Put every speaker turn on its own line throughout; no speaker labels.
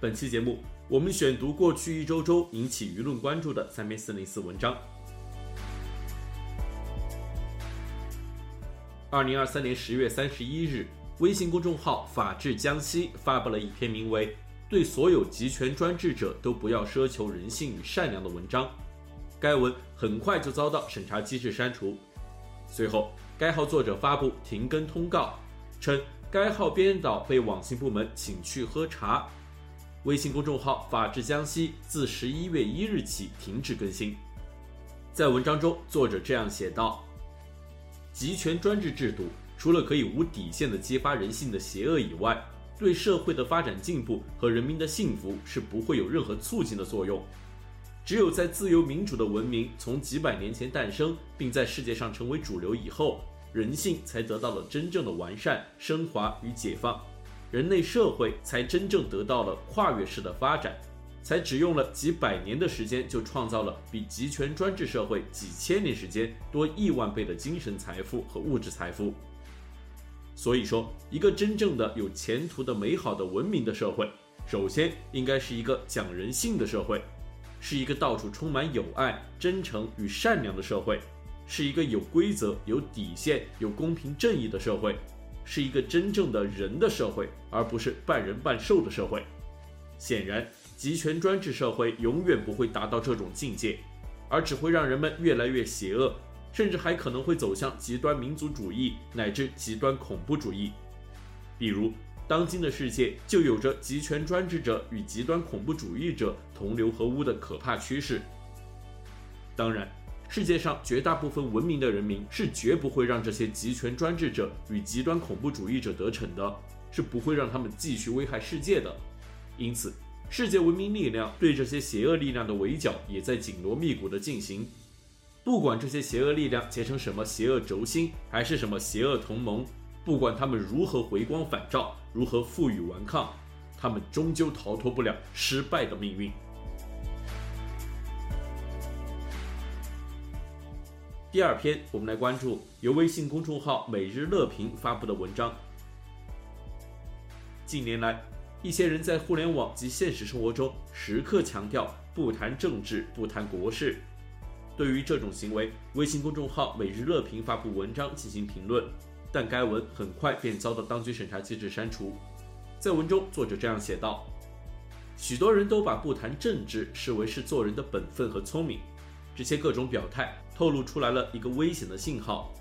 本期节目，我们选读过去一周周引起舆论关注的三篇四零四文章。二零二三年十月三十一日，微信公众号“法治江西”发布了一篇名为《对所有集权专制者都不要奢求人性与善良》的文章。该文很快就遭到审查机制删除。随后，该号作者发布停更通告，称该号编导被网信部门请去喝茶。微信公众号“法治江西”自十一月一日起停止更新。在文章中，作者这样写道：“集权专制制度除了可以无底线地激发人性的邪恶以外，对社会的发展进步和人民的幸福是不会有任何促进的作用。”只有在自由民主的文明从几百年前诞生，并在世界上成为主流以后，人性才得到了真正的完善、升华与解放，人类社会才真正得到了跨越式的发展，才只用了几百年的时间就创造了比集权专制社会几千年时间多亿万倍的精神财富和物质财富。所以说，一个真正的有前途的美好的文明的社会，首先应该是一个讲人性的社会。是一个到处充满友爱、真诚与善良的社会，是一个有规则、有底线、有公平正义的社会，是一个真正的人的社会，而不是半人半兽的社会。显然，集权专制社会永远不会达到这种境界，而只会让人们越来越邪恶，甚至还可能会走向极端民族主义乃至极端恐怖主义，比如。当今的世界就有着集权专制者与极端恐怖主义者同流合污的可怕趋势。当然，世界上绝大部分文明的人民是绝不会让这些集权专制者与极端恐怖主义者得逞的，是不会让他们继续危害世界的。因此，世界文明力量对这些邪恶力量的围剿也在紧锣密鼓地进行。不管这些邪恶力量结成什么邪恶轴心，还是什么邪恶同盟。不管他们如何回光返照，如何负隅顽抗，他们终究逃脱不了失败的命运。第二篇，我们来关注由微信公众号“每日乐评”发布的文章。近年来，一些人在互联网及现实生活中时刻强调不谈政治、不谈国事。对于这种行为，微信公众号“每日乐评”发布文章进行评论。但该文很快便遭到当局审查机制删除。在文中，作者这样写道：“许多人都把不谈政治视为是做人的本分和聪明，这些各种表态透露出来了一个危险的信号。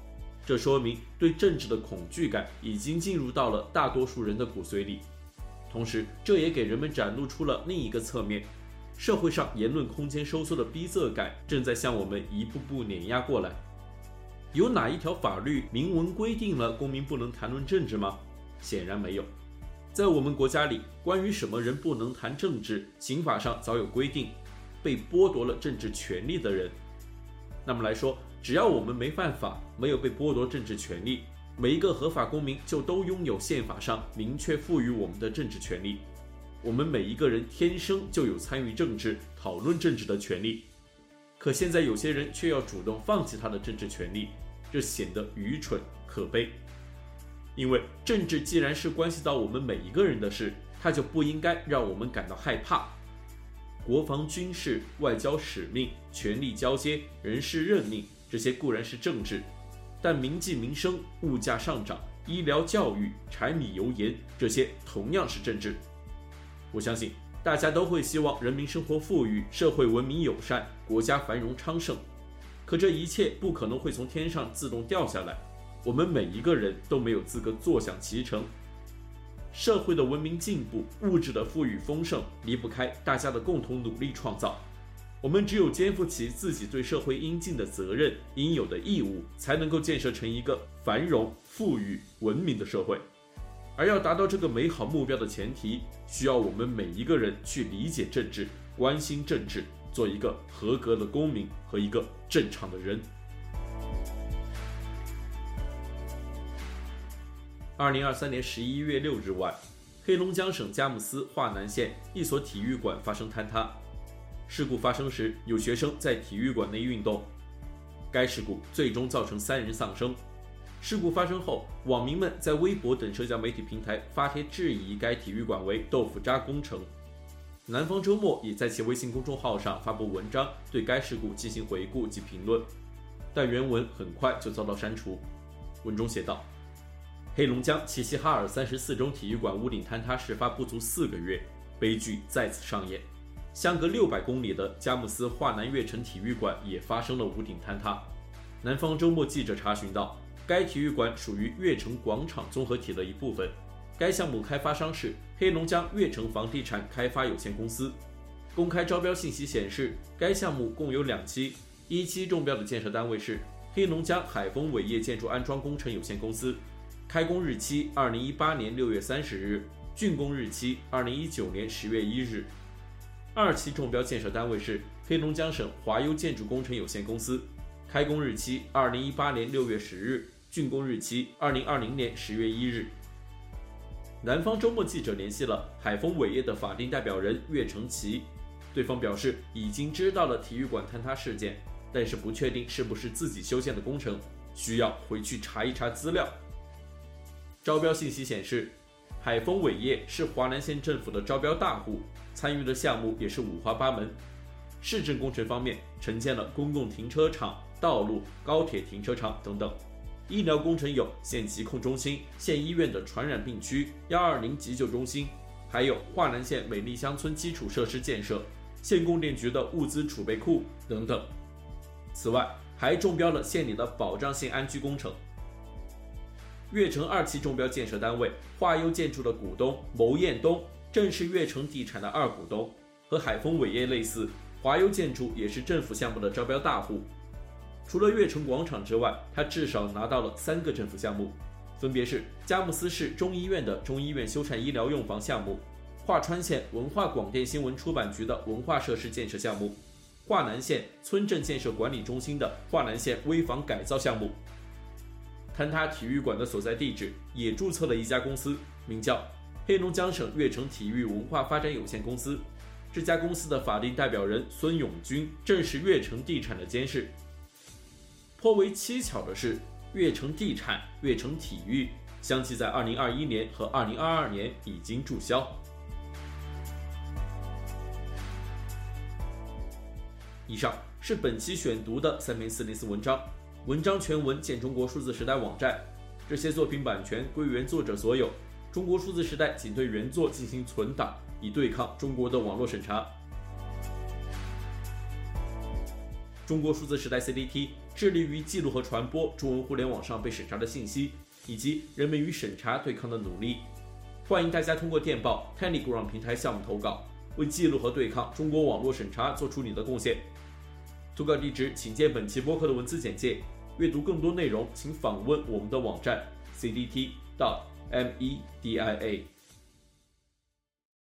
这说明对政治的恐惧感已经进入到了大多数人的骨髓里。同时，这也给人们展露出了另一个侧面：社会上言论空间收缩的逼仄感正在向我们一步步碾压过来。”有哪一条法律明文规定了公民不能谈论政治吗？显然没有。在我们国家里，关于什么人不能谈政治，刑法上早有规定。被剥夺了政治权利的人，那么来说，只要我们没犯法，没有被剥夺政治权利，每一个合法公民就都拥有宪法上明确赋予我们的政治权利。我们每一个人天生就有参与政治、讨论政治的权利。可现在有些人却要主动放弃他的政治权利，这显得愚蠢可悲。因为政治既然是关系到我们每一个人的事，它就不应该让我们感到害怕。国防、军事、外交使命、权力交接、人事任命，这些固然是政治，但民计民生、物价上涨、医疗教育、柴米油盐，这些同样是政治。我相信。大家都会希望人民生活富裕，社会文明友善，国家繁荣昌盛。可这一切不可能会从天上自动掉下来，我们每一个人都没有资格坐享其成。社会的文明进步，物质的富裕丰盛，离不开大家的共同努力创造。我们只有肩负起自己对社会应尽的责任、应有的义务，才能够建设成一个繁荣、富裕、文明的社会。而要达到这个美好目标的前提，需要我们每一个人去理解政治、关心政治，做一个合格的公民和一个正常的人。二零二三年十一月六日晚，黑龙江省佳木斯桦南县一所体育馆发生坍塌。事故发生时，有学生在体育馆内运动。该事故最终造成三人丧生。事故发生后，网民们在微博等社交媒体平台发帖质疑该体育馆为“豆腐渣工程”。南方周末也在其微信公众号上发布文章，对该事故进行回顾及评论，但原文很快就遭到删除。文中写道。黑龙江齐齐哈尔三十四中体育馆屋顶坍塌事发不足四个月，悲剧再次上演。相隔六百公里的佳木斯华南悦城体育馆也发生了屋顶坍塌。南方周末记者查询到，该体育馆属于悦城广场综合体的一部分，该项目开发商是黑龙江悦城房地产开发有限公司。公开招标信息显示，该项目共有两期，一期中标的建设单位是黑龙江海丰伟业建筑安装工程有限公司。开工日期二零一八年六月三十日，竣工日期二零一九年十月一日。二期中标建设单位是黑龙江省华优建筑工程有限公司，开工日期二零一八年六月十日，竣工日期二零二零年十月一日。南方周末记者联系了海丰伟业的法定代表人岳成奇，对方表示已经知道了体育馆坍塌事件，但是不确定是不是自己修建的工程，需要回去查一查资料。招标信息显示，海丰伟业是华南县政府的招标大户，参与的项目也是五花八门。市政工程方面承建了公共停车场、道路、高铁停车场等等；医疗工程有县疾控中心、县医院的传染病区、幺二零急救中心，还有华南县美丽乡村基础设施建设、县供电局的物资储备库等等。此外，还中标了县里的保障性安居工程。悦城二期中标建设单位华优建筑的股东牟彦东，正是悦城地产的二股东，和海丰伟业类似，华优建筑也是政府项目的招标大户。除了悦城广场之外，他至少拿到了三个政府项目，分别是佳木斯市中医院的中医院修缮医疗用房项目，桦川县文化广电新闻出版局的文化设施建设项目，桦南县村镇建设管理中心的桦南县危房改造项目。坍塌体育馆的所在地址也注册了一家公司，名叫黑龙江省悦城体育文化发展有限公司。这家公司的法定代表人孙永军正是悦城地产的监事。颇为蹊跷的是，悦城地产、悦城体育相继在2021年和2022年已经注销。以上是本期选读的三篇四零四文章。文章全文见中国数字时代网站，这些作品版权归原作者所有。中国数字时代仅对原作进行存档，以对抗中国的网络审查。中国数字时代 CDT 致力于记录和传播中文互联网上被审查的信息，以及人们与审查对抗的努力。欢迎大家通过电报 Telegram 平台项目投稿，为记录和对抗中国网络审查做出你的贡献。投稿地址请见本期播客的文字简介。阅读更多内容，请访问我们的网站 cdt.media。